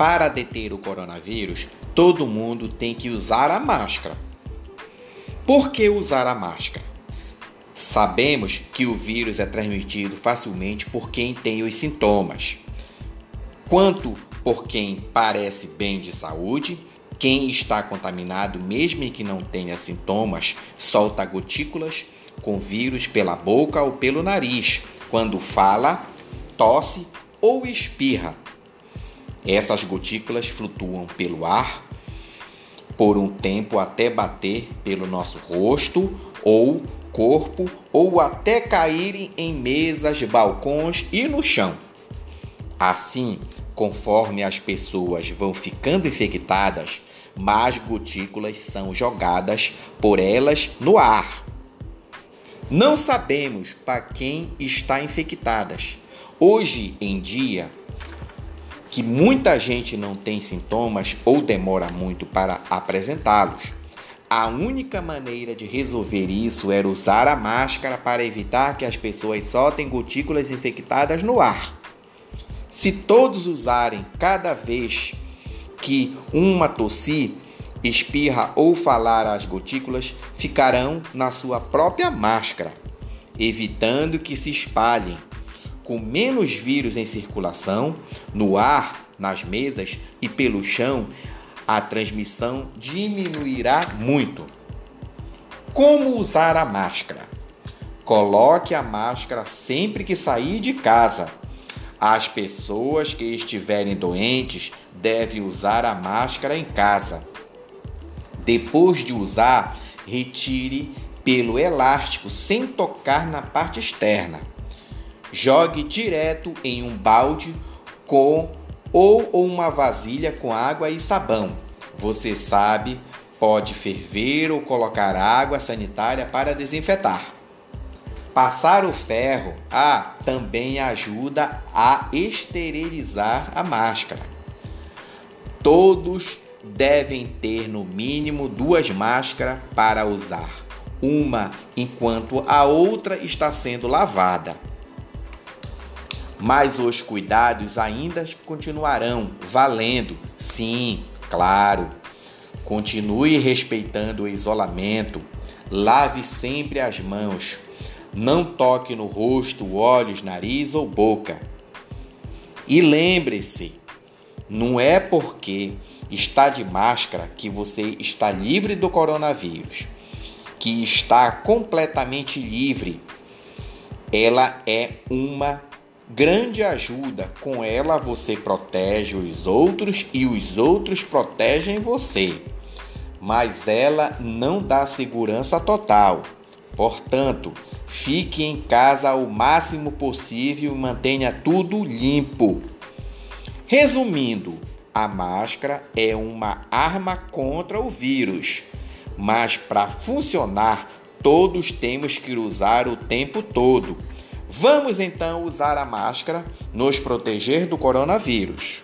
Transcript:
Para deter o coronavírus, todo mundo tem que usar a máscara. Por que usar a máscara? Sabemos que o vírus é transmitido facilmente por quem tem os sintomas, quanto por quem parece bem de saúde. Quem está contaminado, mesmo que não tenha sintomas, solta gotículas com vírus pela boca ou pelo nariz, quando fala, tosse ou espirra. Essas gotículas flutuam pelo ar por um tempo até bater pelo nosso rosto ou corpo ou até caírem em mesas, balcões e no chão. Assim, conforme as pessoas vão ficando infectadas, mais gotículas são jogadas por elas no ar. Não sabemos para quem está infectadas. Hoje em dia, que muita gente não tem sintomas ou demora muito para apresentá-los. A única maneira de resolver isso era usar a máscara para evitar que as pessoas soltem gotículas infectadas no ar. Se todos usarem cada vez que uma tossir, espirra ou falar as gotículas, ficarão na sua própria máscara, evitando que se espalhem com menos vírus em circulação, no ar, nas mesas e pelo chão, a transmissão diminuirá muito. Como usar a máscara? Coloque a máscara sempre que sair de casa. As pessoas que estiverem doentes devem usar a máscara em casa. Depois de usar, retire pelo elástico sem tocar na parte externa. Jogue direto em um balde com ou uma vasilha com água e sabão. Você sabe, pode ferver ou colocar água sanitária para desinfetar. Passar o ferro ah, também ajuda a esterilizar a máscara. Todos devem ter no mínimo duas máscaras para usar, uma enquanto a outra está sendo lavada mas os cuidados ainda continuarão valendo. Sim, claro. Continue respeitando o isolamento. Lave sempre as mãos. Não toque no rosto, olhos, nariz ou boca. E lembre-se, não é porque está de máscara que você está livre do coronavírus, que está completamente livre. Ela é uma grande ajuda. Com ela você protege os outros e os outros protegem você. Mas ela não dá segurança total. Portanto, fique em casa o máximo possível e mantenha tudo limpo. Resumindo, a máscara é uma arma contra o vírus, mas para funcionar, todos temos que usar o tempo todo Vamos então usar a máscara, nos proteger do coronavírus.